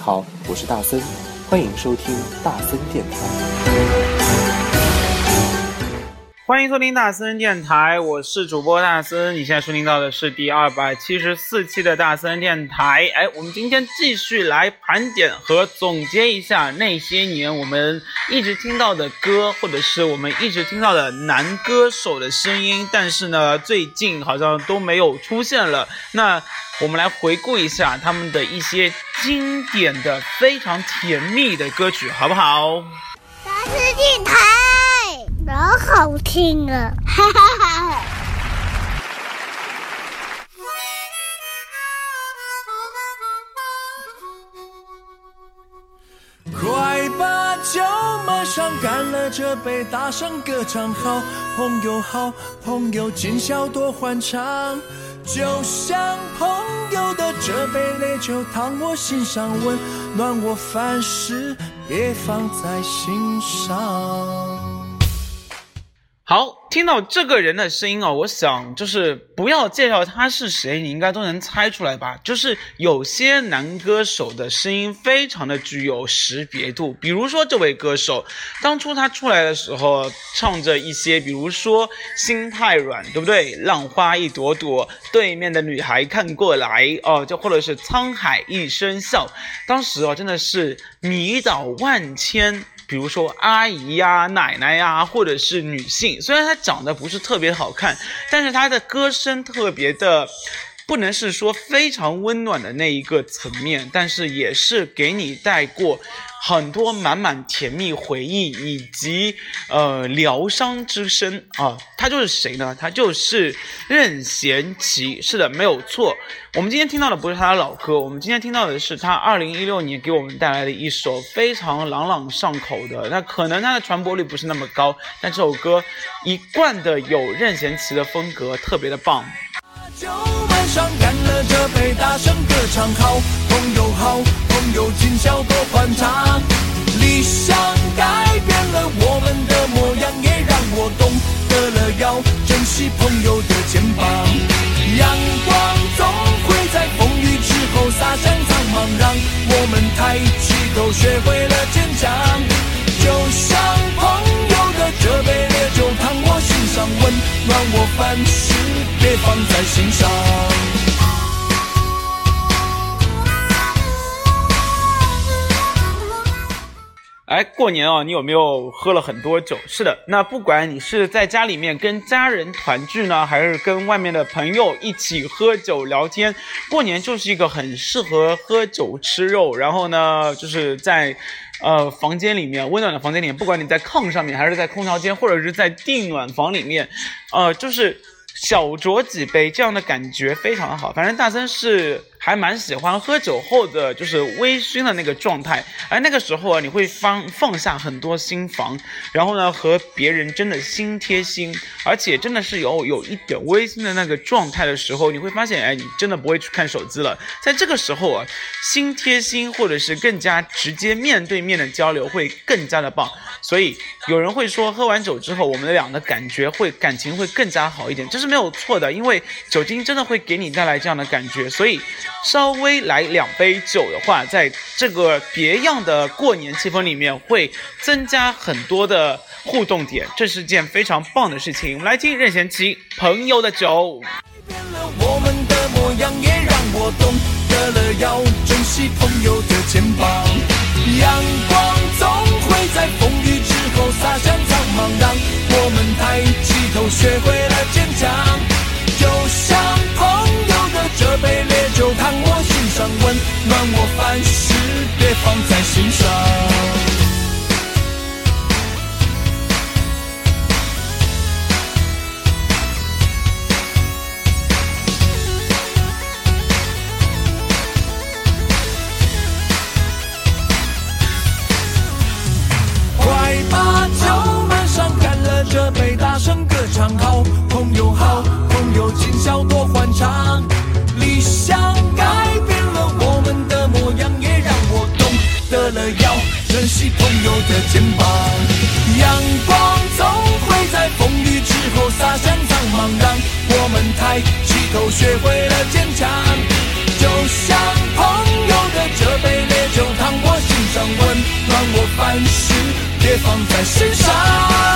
好，我是大森，欢迎收听大森电台。欢迎收听大森电台，我是主播大森。你现在收听到的是第二百七十四期的大森电台。哎，我们今天继续来盘点和总结一下那些年我们一直听到的歌，或者是我们一直听到的男歌手的声音，但是呢，最近好像都没有出现了。那我们来回顾一下他们的一些经典的、非常甜蜜的歌曲，好不好？大森电台，好好听啊！哈哈哈。快把酒满上，干了这杯，大声歌唱，好朋友，好朋友，今宵多欢畅。就像朋友的这杯烈酒，烫我心上，温暖我凡事，别放在心上。好，听到这个人的声音哦，我想就是不要介绍他是谁，你应该都能猜出来吧？就是有些男歌手的声音非常的具有识别度，比如说这位歌手，当初他出来的时候，唱着一些，比如说心太软，对不对？浪花一朵朵，对面的女孩看过来，哦，就或者是沧海一声笑，当时哦真的是迷倒万千。比如说阿姨呀、奶奶呀，或者是女性，虽然她长得不是特别好看，但是她的歌声特别的，不能是说非常温暖的那一个层面，但是也是给你带过很多满满甜蜜回忆以及呃疗伤之声啊。他就是谁呢？他就是任贤齐。是的，没有错。我们今天听到的不是他的老歌，我们今天听到的是他二零一六年给我们带来的一首非常朗朗上口的。那可能他的传播率不是那么高，但这首歌一贯的有任贤齐的风格，特别的棒。酒满上，干了这杯，大声歌唱，好朋友，好朋友，今宵多欢畅。理想改变了我们的模样，也让我懂得了要珍惜朋友的肩膀。阳光总会在风雨之后洒向苍茫，让我们抬起头，学会了坚强。就像朋友的这杯烈酒，烫我心上，温让我凡事，别放在心上。哎，过年哦，你有没有喝了很多酒？是的，那不管你是在家里面跟家人团聚呢，还是跟外面的朋友一起喝酒聊天，过年就是一个很适合喝酒吃肉，然后呢，就是在。呃，房间里面温暖的房间里面，不管你在炕上面，还是在空调间，或者是在地暖房里面，呃，就是小酌几杯，这样的感觉非常好。反正大森是还蛮喜欢喝酒后的就是微醺的那个状态，而那个时候啊，你会放放下很多心防，然后呢，和别人真的心贴心，而且真的是有有一点微醺的那个状态的时候，你会发现，哎，你真的不会去看手机了。在这个时候啊，心贴心或者是更加直接面对面的交流会更加的棒。所以有人会说，喝完酒之后，我们俩的感觉会感情会更加好一点，这是没有错的，因为酒精真的会给你带来这样的感觉，所以。稍微来两杯酒的话，在这个别样的过年气氛里面，会增加很多的互动点，这是件非常棒的事情。我们来听任贤齐《朋友的酒》。了我们的模样，也让我懂得了要珍惜朋友的肩膀，阳光总会在风雨之后洒向苍茫，让我们抬起头，学会了坚强，就像朋友的这杯烈酒，烫我心上，温暖我凡事别放在心上。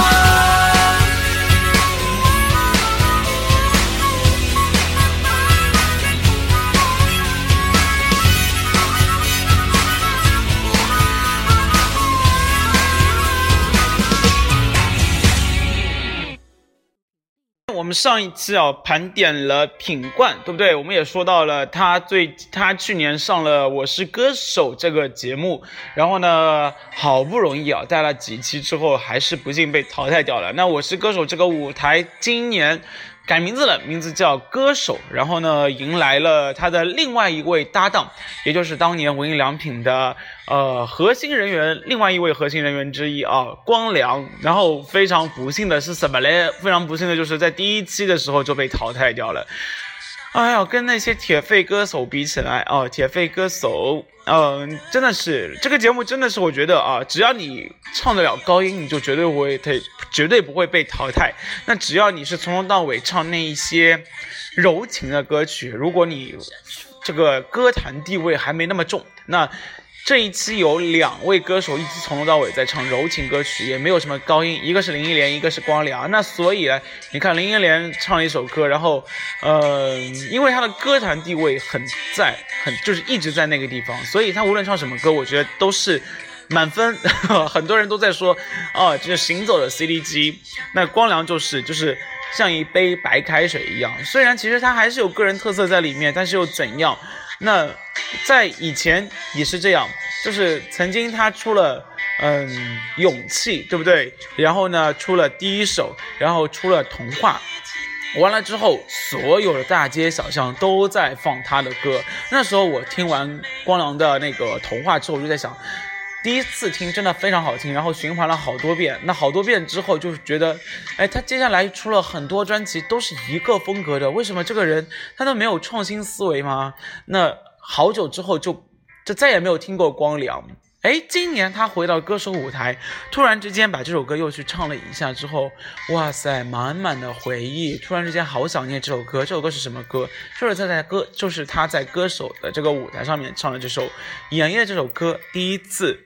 上一期啊盘点了品冠，对不对？我们也说到了他最他去年上了《我是歌手》这个节目，然后呢，好不容易啊带了几期之后，还是不幸被淘汰掉了。那《我是歌手》这个舞台今年。改名字了，名字叫歌手。然后呢，迎来了他的另外一位搭档，也就是当年无印良品的呃核心人员，另外一位核心人员之一啊，光良。然后非常不幸的是什么嘞？非常不幸的就是在第一期的时候就被淘汰掉了。哎呀，跟那些铁肺歌手比起来哦，铁肺歌手，嗯，真的是这个节目真的是我觉得啊，只要你唱得了高音，你就绝对会被绝对不会被淘汰。那只要你是从头到尾唱那一些柔情的歌曲，如果你这个歌坛地位还没那么重，那。这一期有两位歌手一直从头到尾在唱柔情歌曲，也没有什么高音，一个是林忆莲，一个是光良。那所以呢，你看林忆莲唱了一首歌，然后，呃，因为她的歌坛地位很在，很就是一直在那个地方，所以她无论唱什么歌，我觉得都是满分。很多人都在说，哦，这是行走的 CD 机。那光良就是就是像一杯白开水一样，虽然其实他还是有个人特色在里面，但是又怎样？那在以前也是这样，就是曾经他出了嗯勇气，对不对？然后呢出了第一首，然后出了童话，完了之后，所有的大街小巷都在放他的歌。那时候我听完光良的那个童话之后，我就在想，第一次听真的非常好听，然后循环了好多遍。那好多遍之后，就是觉得，哎，他接下来出了很多专辑都是一个风格的，为什么这个人他都没有创新思维吗？那。好久之后就就再也没有听过光良，哎，今年他回到歌手舞台，突然之间把这首歌又去唱了一下之后，哇塞，满满的回忆，突然之间好想念这首歌。这首歌是什么歌？就是他在歌，就是他在歌手的这个舞台上面唱的这首，演绎的这首歌。第一次，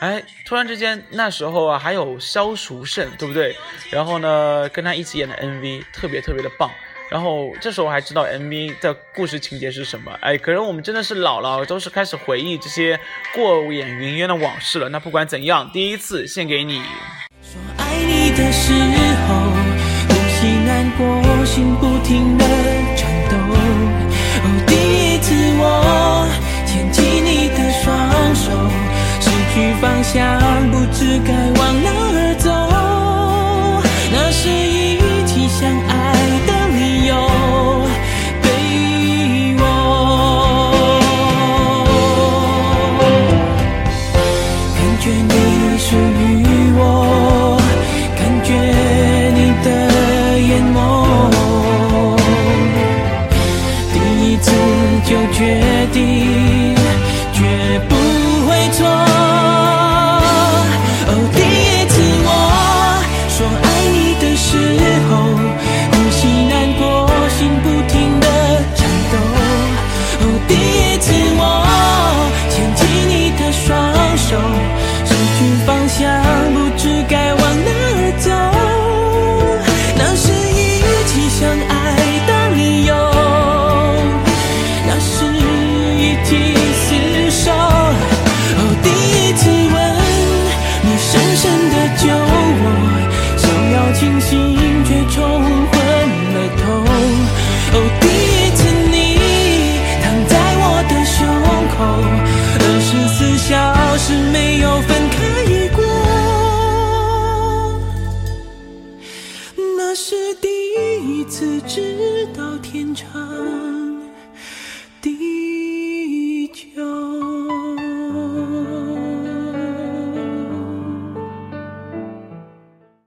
哎，突然之间那时候啊，还有萧淑慎，对不对？然后呢，跟他一起演的 MV，特别特别的棒。然后这时候还知道 MV 的故事情节是什么？哎，可能我们真的是老了，都是开始回忆这些过眼云烟的往事了。那不管怎样，第一次献给你。说爱你的时候，呼吸难过，心不停的颤抖。哦，第一次我牵起你的双手，失去方向，不知该往哪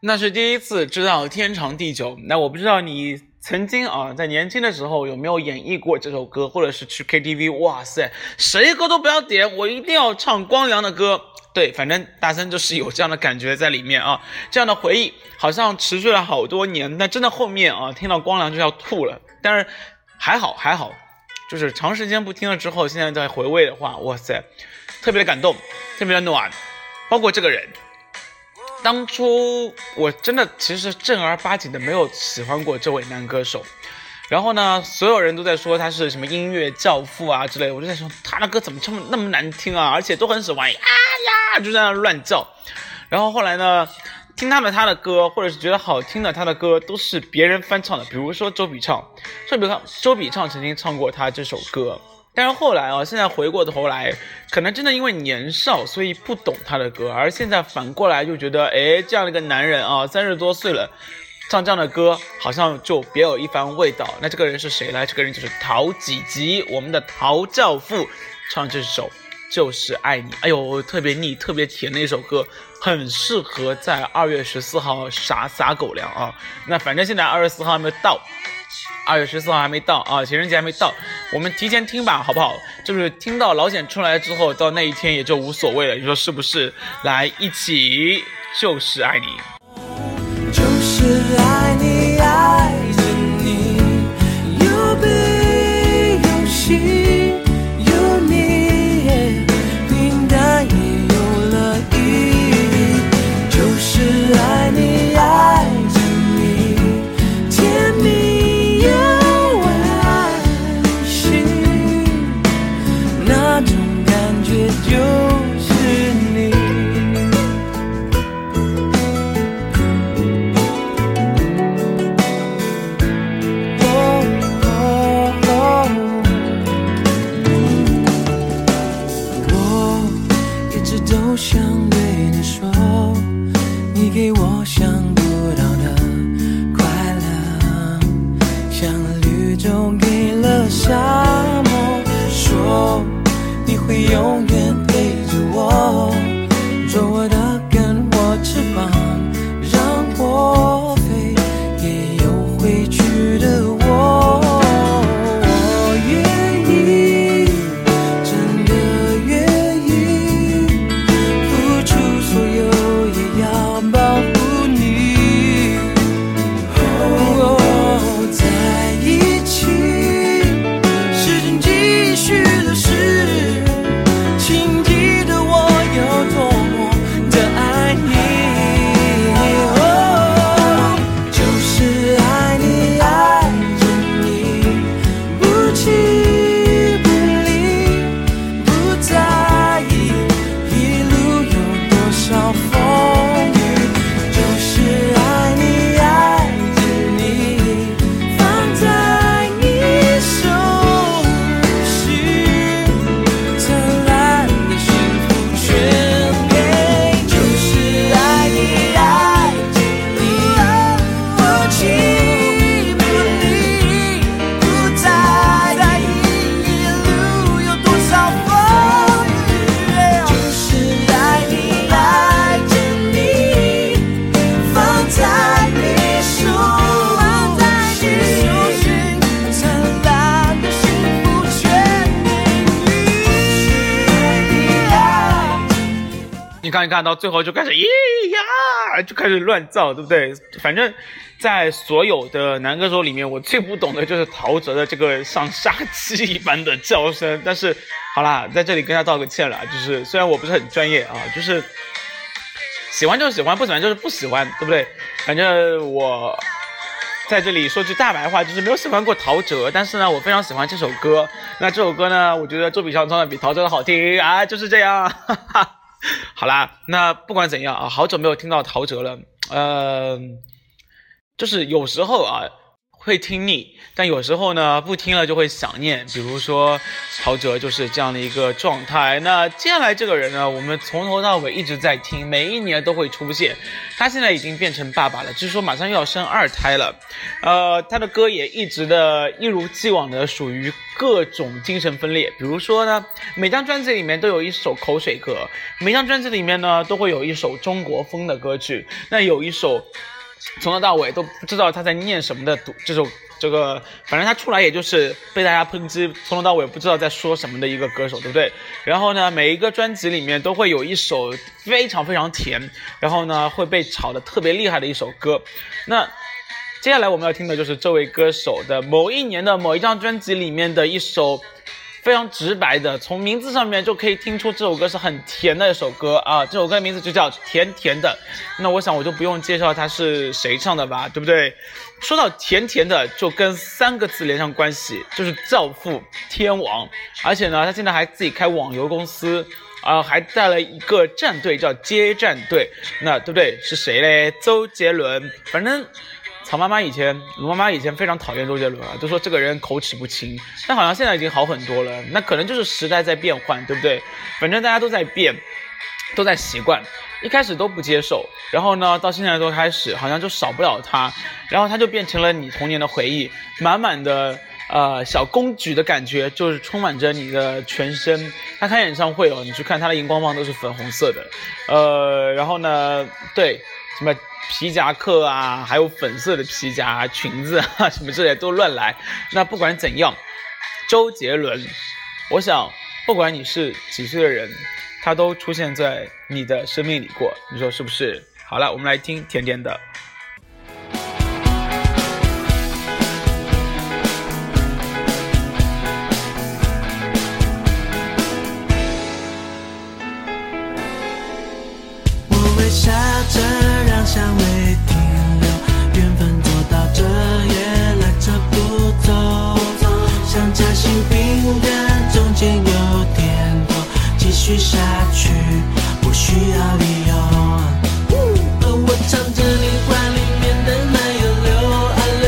那是第一次知道天长地久。那我不知道你曾经啊，在年轻的时候有没有演绎过这首歌，或者是去 KTV，哇塞，谁歌都不要点，我一定要唱光良的歌。对，反正大森就是有这样的感觉在里面啊，这样的回忆好像持续了好多年。那真的后面啊，听到光良就要吐了。但是还好还好，就是长时间不听了之后，现在再回味的话，哇塞，特别的感动，特别的暖，包括这个人。当初我真的其实正儿八经的没有喜欢过这位男歌手，然后呢，所有人都在说他是什么音乐教父啊之类，我就在说他的歌怎么这么那么难听啊，而且都很喜欢啊呀就在那乱叫，然后后来呢，听他的他的歌或者是觉得好听的他的歌都是别人翻唱的，比如说周笔畅，周笔畅周笔畅曾经唱过他这首歌。但是后来啊，现在回过头来，可能真的因为年少，所以不懂他的歌，而现在反过来就觉得，哎，这样的一个男人啊，三十多岁了，唱这样的歌，好像就别有一番味道。那这个人是谁呢？这个人就是陶吉吉，我们的陶教父，唱这首就是爱你。哎呦，特别腻，特别甜的一首歌，很适合在二月十四号撒撒狗粮啊。那反正现在二月四号还没到。二月十四号还没到啊，情人节还没到，我们提前听吧，好不好？就是听到老茧出来之后，到那一天也就无所谓了。你说是不是？来，一起就是爱你，就是爱你。看，一看到最后就开始咦呀，就开始乱造，对不对？反正，在所有的男歌手里面，我最不懂的就是陶喆的这个像杀鸡一般的叫声。但是，好啦，在这里跟他道个歉了，就是虽然我不是很专业啊，就是喜欢就是喜欢，不喜欢就是不喜欢，对不对？反正我在这里说句大白话，就是没有喜欢过陶喆，但是呢，我非常喜欢这首歌。那这首歌呢，我觉得周笔畅唱的比陶喆的好听啊，就是这样。哈哈。好啦，那不管怎样啊，好久没有听到陶喆了，呃，就是有时候啊会听腻，但有时候呢不听了就会想念。比如说陶喆就是这样的一个状态。那接下来这个人呢，我们从头到尾一直在听，每一年都会出现。他现在已经变成爸爸了，据说马上又要生二胎了。呃，他的歌也一直的一如既往的属于各种精神分裂。比如说呢，每张专辑里面都有一首口水歌，每张专辑里面呢都会有一首中国风的歌曲。那有一首从头到尾都不知道他在念什么的读这首这个，反正他出来也就是被大家抨击，从头到尾不知道在说什么的一个歌手，对不对？然后呢，每一个专辑里面都会有一首非常非常甜，然后呢会被炒的特别厉害的一首歌。那接下来我们要听的就是这位歌手的某一年的某一张专辑里面的一首非常直白的，从名字上面就可以听出这首歌是很甜的一首歌啊。这首歌的名字就叫《甜甜的》。那我想我就不用介绍它是谁唱的吧，对不对？说到甜甜的，就跟三个字连上关系，就是教父天王。而且呢，他现在还自己开网游公司，啊，还带了一个战队叫接战队。那对不对？是谁嘞？周杰伦。反正。曹妈妈以前，卢妈妈以前非常讨厌周杰伦啊，就说这个人口齿不清。但好像现在已经好很多了，那可能就是时代在变换，对不对？反正大家都在变，都在习惯。一开始都不接受，然后呢，到现在都开始，好像就少不了他。然后他就变成了你童年的回忆，满满的呃小公举的感觉，就是充满着你的全身。他开演唱会哦，你去看他的荧光棒都是粉红色的，呃，然后呢，对，什么？皮夹克啊，还有粉色的皮夹裙子啊，什么之类都乱来。那不管怎样，周杰伦，我想不管你是几岁的人，他都出现在你的生命里过，你说是不是？好了，我们来听甜甜的。香味停留缘分走到这也赖着不走像夹心饼干中间有甜头继续下去不需要理由我尝着你话里面的奶油溜啊溜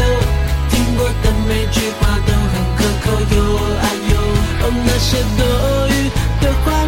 听过的每句话都很可口有啊有哦那些多余的话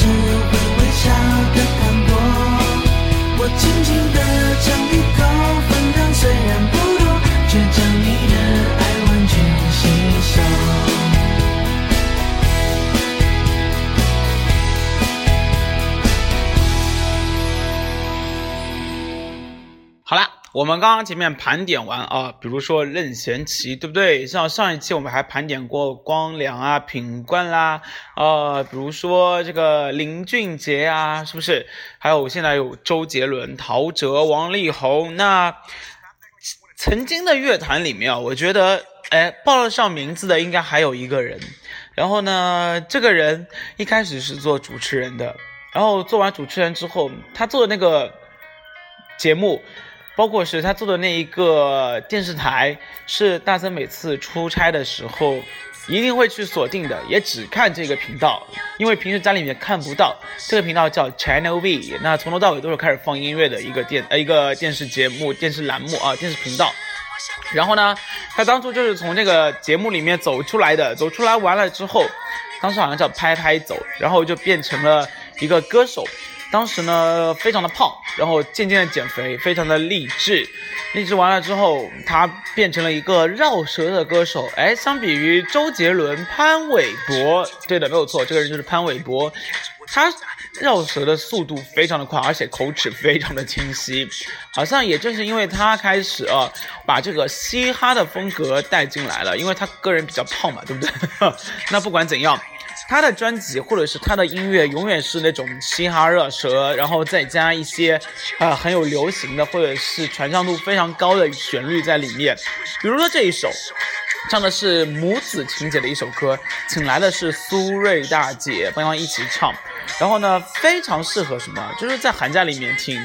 只会微笑的看我，我静静的将。我们刚刚前面盘点完啊，比如说任贤齐，对不对？像上一期我们还盘点过光良啊、品冠啦，呃，比如说这个林俊杰啊，是不是？还有现在有周杰伦、陶喆、王力宏。那曾经的乐坛里面啊，我觉得，哎，报得上名字的应该还有一个人。然后呢，这个人一开始是做主持人的，然后做完主持人之后，他做的那个节目。包括是他做的那一个电视台，是大森每次出差的时候一定会去锁定的，也只看这个频道，因为平时家里面看不到。这个频道叫 Channel V，那从头到尾都是开始放音乐的一个电呃一个电视节目、电视栏目啊，电视频道。然后呢，他当初就是从这个节目里面走出来的，走出来完了之后，当时好像叫拍拍走，然后就变成了一个歌手。当时呢，非常的胖，然后渐渐的减肥，非常的励志。励志完了之后，他变成了一个绕舌的歌手。哎，相比于周杰伦、潘玮柏，对的，没有错，这个人就是潘玮柏。他绕舌的速度非常的快，而且口齿非常的清晰。好像也正是因为他开始啊，把这个嘻哈的风格带进来了，因为他个人比较胖嘛，对不对？那不管怎样。他的专辑或者是他的音乐，永远是那种嘻哈热舌，然后再加一些，啊很有流行的或者是传唱度非常高的旋律在里面。比如说这一首，唱的是母子情节的一首歌，请来的是苏芮大姐帮忙一起唱。然后呢，非常适合什么？就是在寒假里面听，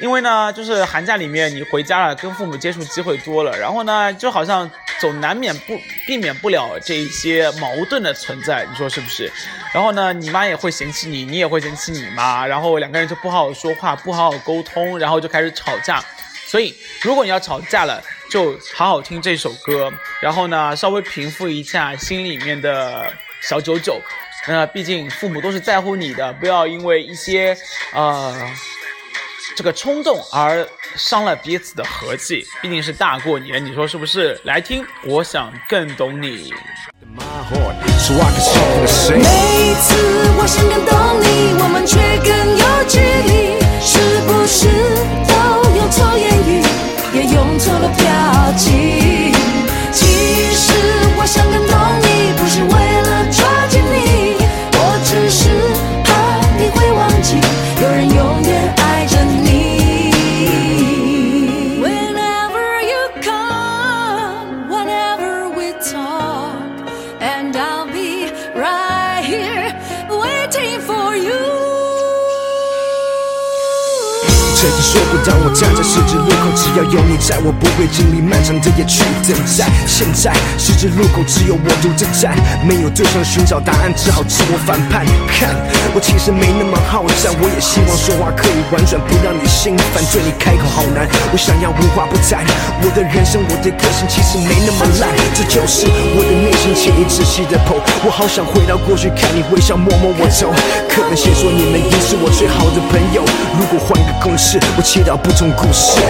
因为呢，就是寒假里面你回家了，跟父母接触机会多了，然后呢，就好像总难免不避免不了这一些矛盾的存在，你说是不是？然后呢，你妈也会嫌弃你，你也会嫌弃你妈，然后两个人就不好好说话，不好好沟通，然后就开始吵架。所以，如果你要吵架了，就好好听这首歌，然后呢，稍微平复一下心里面的小九九。那毕竟父母都是在乎你的，不要因为一些呃这个冲动而伤了彼此的和气。毕竟是大过年，你说是不是？来听，我想更懂你。每一次我想更懂你，我们却更有距离，是不是都用错言语，也用错了表情？要有你在，我不会经历漫长的夜去等待。现在十字路口只有我独自站，没有对象寻找答案，只好自我反叛。看，我其实没那么好战，我也希望说话可以婉转，不让你心烦。对你开口好难，我想要无话不谈。我的人生，我的个性其实没那么烂，这就是我的内心，请你仔细的剖。我好想回到过去，看你微笑，摸摸我头。课本写说你们已是我最好的朋友，如果换个公式，我祈祷不同故事。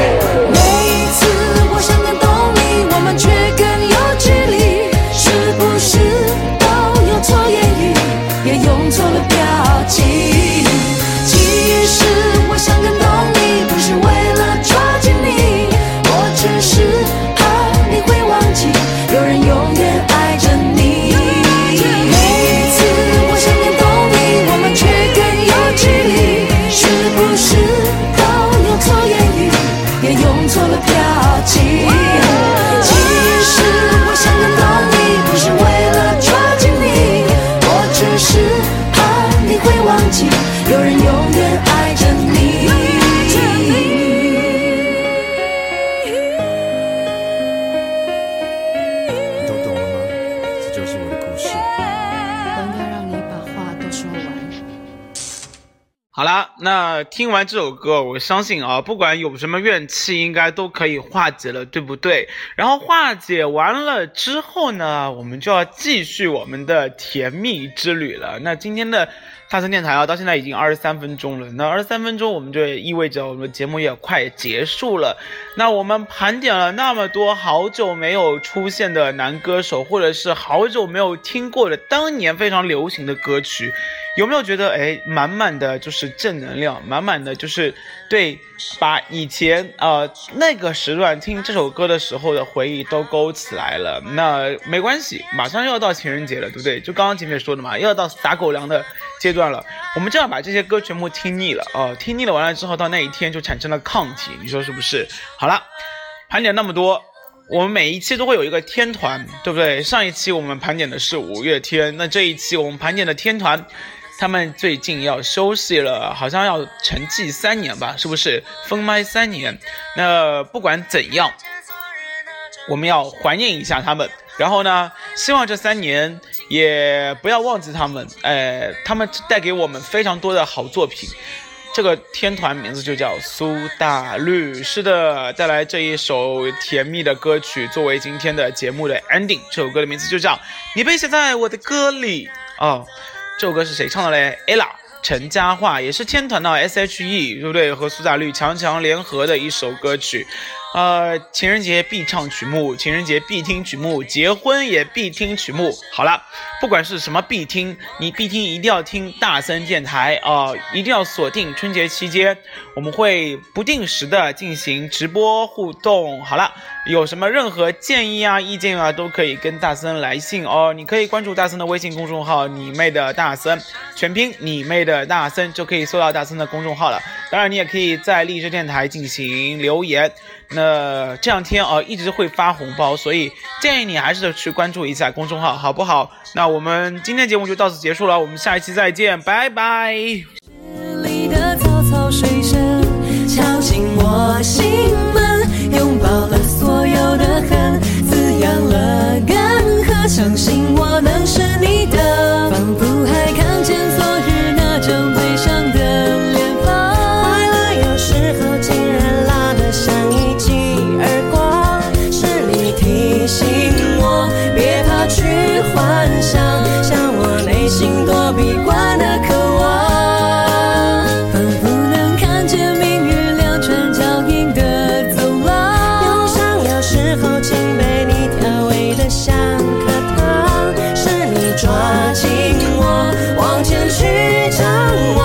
听完这首歌，我相信啊，不管有什么怨气，应该都可以化解了，对不对？然后化解完了之后呢，我们就要继续我们的甜蜜之旅了。那今天的大森电台啊，到现在已经二十三分钟了。那二十三分钟，我们就意味着我们节目也快结束了。那我们盘点了那么多好久没有出现的男歌手，或者是好久没有听过的当年非常流行的歌曲，有没有觉得哎，满满的就是正能量，满满的就是对，把以前呃那个时段听这首歌的时候的回忆都勾起来了。那没关系，马上又要到情人节了，对不对？就刚刚前面说的嘛，又要到撒狗粮的阶段了。我们这样把这些歌全部听腻了哦、听腻了完了之后，到那一天就产生了抗体，你说是不是？好了，盘点那么多。我们每一期都会有一个天团，对不对？上一期我们盘点的是五月天，那这一期我们盘点的天团，他们最近要休息了，好像要沉寂三年吧，是不是？封麦三年。那不管怎样，我们要怀念一下他们。然后呢，希望这三年也不要忘记他们，呃，他们带给我们非常多的好作品。这个天团名字就叫苏打绿，是的，带来这一首甜蜜的歌曲作为今天的节目的 ending。这首歌的名字就叫《你被写在我的歌里》哦。这首歌是谁唱的嘞？ella 陈嘉桦，也是天团的 S.H.E，对不对？和苏打绿强强联合的一首歌曲。呃，情人节必唱曲目，情人节必听曲目，结婚也必听曲目。好了，不管是什么必听，你必听一定要听大森电台啊、一定要锁定春节期间，我们会不定时的进行直播互动。好了，有什么任何建议啊、意见啊，都可以跟大森来信哦。你可以关注大森的微信公众号“你妹的大森”，全拼“你妹的大森”就可以搜到大森的公众号了。当然，你也可以在荔枝电台进行留言。那这两天啊，一直会发红包，所以建议你还是去关注一下公众号，好不好？那我们今天节目就到此结束了，我们下一期再见，拜拜。敲进我心门，拥抱了的干涸相信我能释前去张望，